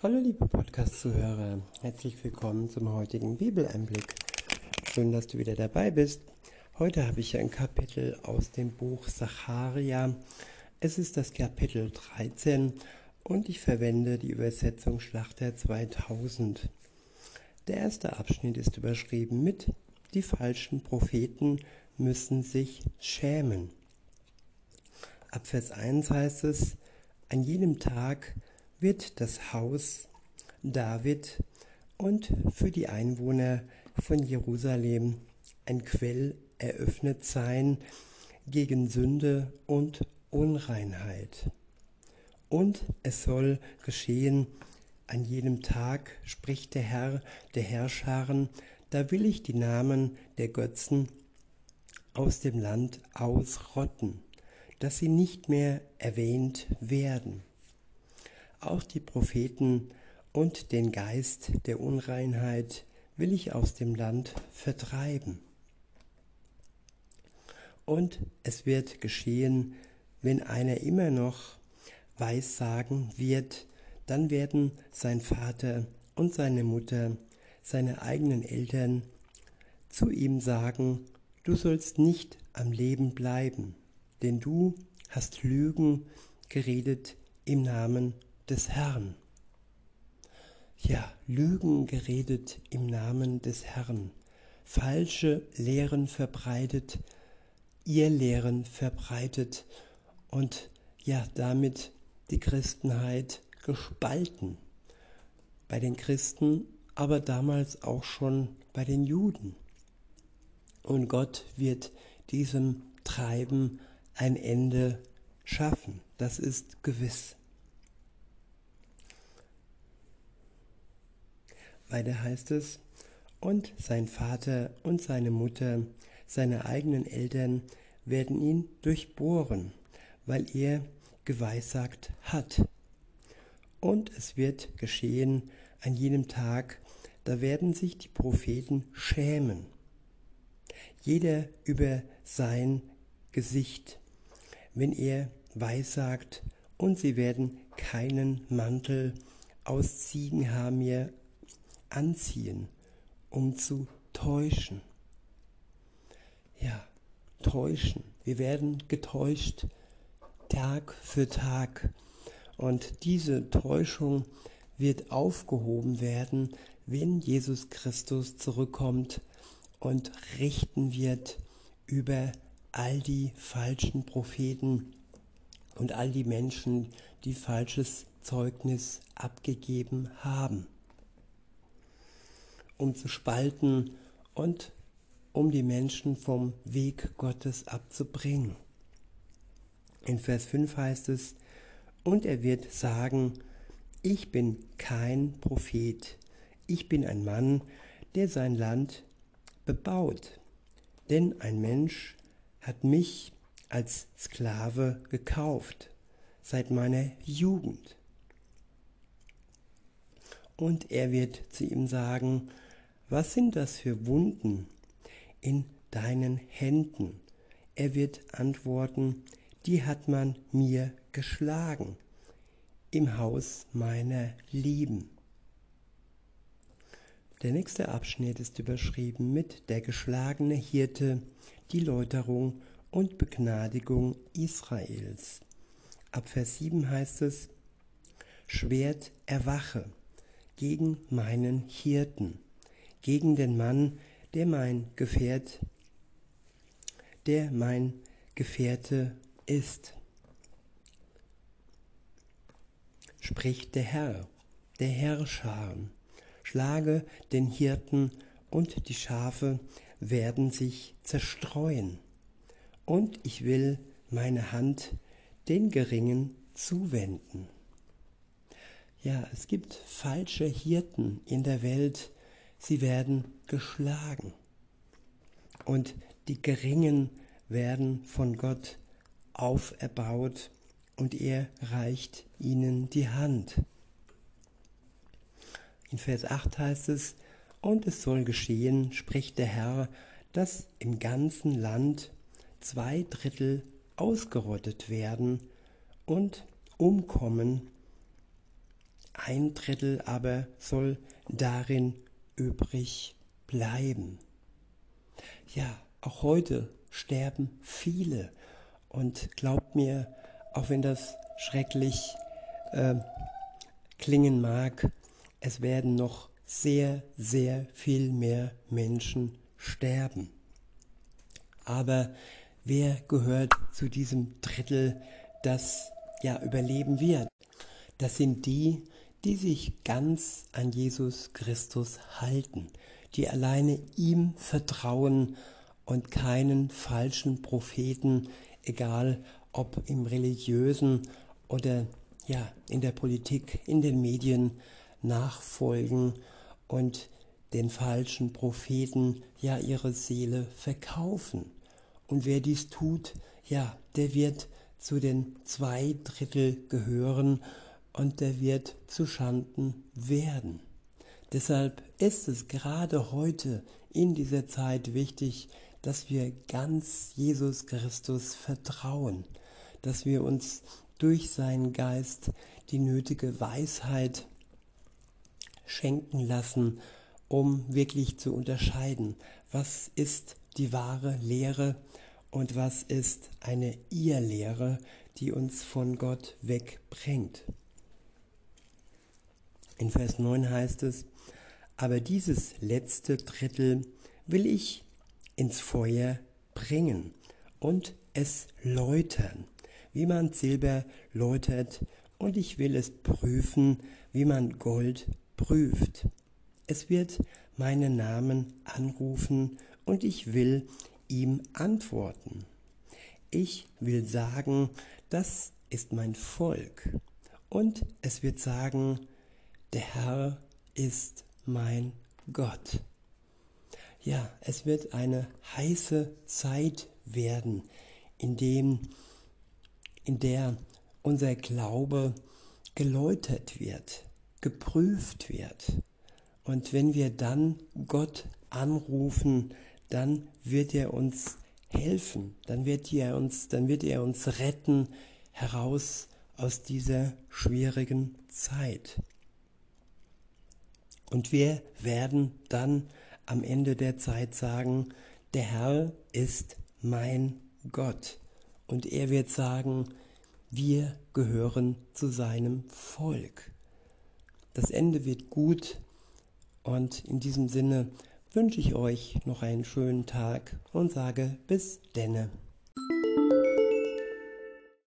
Hallo liebe Podcast-Zuhörer, herzlich willkommen zum heutigen Bibeleinblick. Schön, dass du wieder dabei bist. Heute habe ich ein Kapitel aus dem Buch Sacharia. Es ist das Kapitel 13 und ich verwende die Übersetzung Schlachter 2000. Der erste Abschnitt ist überschrieben mit Die falschen Propheten müssen sich schämen. Ab Vers 1 heißt es, an jedem Tag wird das Haus David und für die Einwohner von Jerusalem ein Quell eröffnet sein gegen Sünde und Unreinheit. Und es soll geschehen an jedem Tag, spricht der Herr der Herrscharen, da will ich die Namen der Götzen aus dem Land ausrotten, dass sie nicht mehr erwähnt werden auch die Propheten und den Geist der Unreinheit will ich aus dem Land vertreiben. Und es wird geschehen, wenn einer immer noch Weissagen wird, dann werden sein Vater und seine Mutter, seine eigenen Eltern zu ihm sagen, du sollst nicht am Leben bleiben, denn du hast Lügen geredet im Namen des Herrn. Ja, Lügen geredet im Namen des Herrn, falsche Lehren verbreitet, ihr Lehren verbreitet und ja, damit die Christenheit gespalten. Bei den Christen, aber damals auch schon bei den Juden. Und Gott wird diesem Treiben ein Ende schaffen, das ist gewiss. Weiter heißt es, und sein Vater und seine Mutter, seine eigenen Eltern werden ihn durchbohren, weil er geweissagt hat. Und es wird geschehen an jenem Tag, da werden sich die Propheten schämen, jeder über sein Gesicht, wenn er weissagt, und sie werden keinen Mantel aus Ziegenhaar anziehen, um zu täuschen. Ja, täuschen. Wir werden getäuscht Tag für Tag. Und diese Täuschung wird aufgehoben werden, wenn Jesus Christus zurückkommt und richten wird über all die falschen Propheten und all die Menschen, die falsches Zeugnis abgegeben haben um zu spalten und um die Menschen vom Weg Gottes abzubringen. In Vers 5 heißt es, und er wird sagen, ich bin kein Prophet, ich bin ein Mann, der sein Land bebaut, denn ein Mensch hat mich als Sklave gekauft seit meiner Jugend. Und er wird zu ihm sagen, was sind das für Wunden in deinen Händen? Er wird antworten, die hat man mir geschlagen im Haus meiner Lieben. Der nächste Abschnitt ist überschrieben mit der geschlagene Hirte, die Läuterung und Begnadigung Israels. Ab Vers 7 heißt es, Schwert erwache gegen meinen Hirten gegen den Mann, der mein Gefährt, der mein Gefährte ist. Spricht der Herr, der Herrscharen, schlage den Hirten und die Schafe werden sich zerstreuen, und ich will meine Hand den Geringen zuwenden. Ja, es gibt falsche Hirten in der Welt, sie werden geschlagen. Und die Geringen werden von Gott auferbaut und er reicht ihnen die Hand. In Vers 8 heißt es, und es soll geschehen, spricht der Herr, dass im ganzen Land zwei Drittel ausgerottet werden und umkommen ein Drittel aber soll darin übrig bleiben. Ja, auch heute sterben viele. Und glaubt mir, auch wenn das schrecklich äh, klingen mag, es werden noch sehr, sehr viel mehr Menschen sterben. Aber wer gehört zu diesem Drittel, das ja überleben wird? Das sind die, die sich ganz an Jesus Christus halten, die alleine ihm vertrauen und keinen falschen Propheten, egal ob im religiösen oder ja, in der Politik, in den Medien nachfolgen und den falschen Propheten ja ihre Seele verkaufen. Und wer dies tut, ja, der wird zu den zwei Drittel gehören und der wird zu Schanden werden. Deshalb ist es gerade heute in dieser Zeit wichtig, dass wir ganz Jesus Christus vertrauen, dass wir uns durch seinen Geist die nötige Weisheit schenken lassen, um wirklich zu unterscheiden, was ist die wahre Lehre und was ist eine Irrlehre, die uns von Gott wegbringt. In Vers 9 heißt es, aber dieses letzte Drittel will ich ins Feuer bringen und es läutern, wie man Silber läutert, und ich will es prüfen, wie man Gold prüft. Es wird meinen Namen anrufen und ich will ihm antworten. Ich will sagen, das ist mein Volk. Und es wird sagen, der Herr ist mein Gott. Ja, es wird eine heiße Zeit werden, in, dem, in der unser Glaube geläutert wird, geprüft wird. Und wenn wir dann Gott anrufen, dann wird er uns helfen, dann wird er uns, dann wird er uns retten heraus aus dieser schwierigen Zeit. Und wir werden dann am Ende der Zeit sagen, der Herr ist mein Gott. Und er wird sagen, wir gehören zu seinem Volk. Das Ende wird gut und in diesem Sinne wünsche ich euch noch einen schönen Tag und sage bis denne.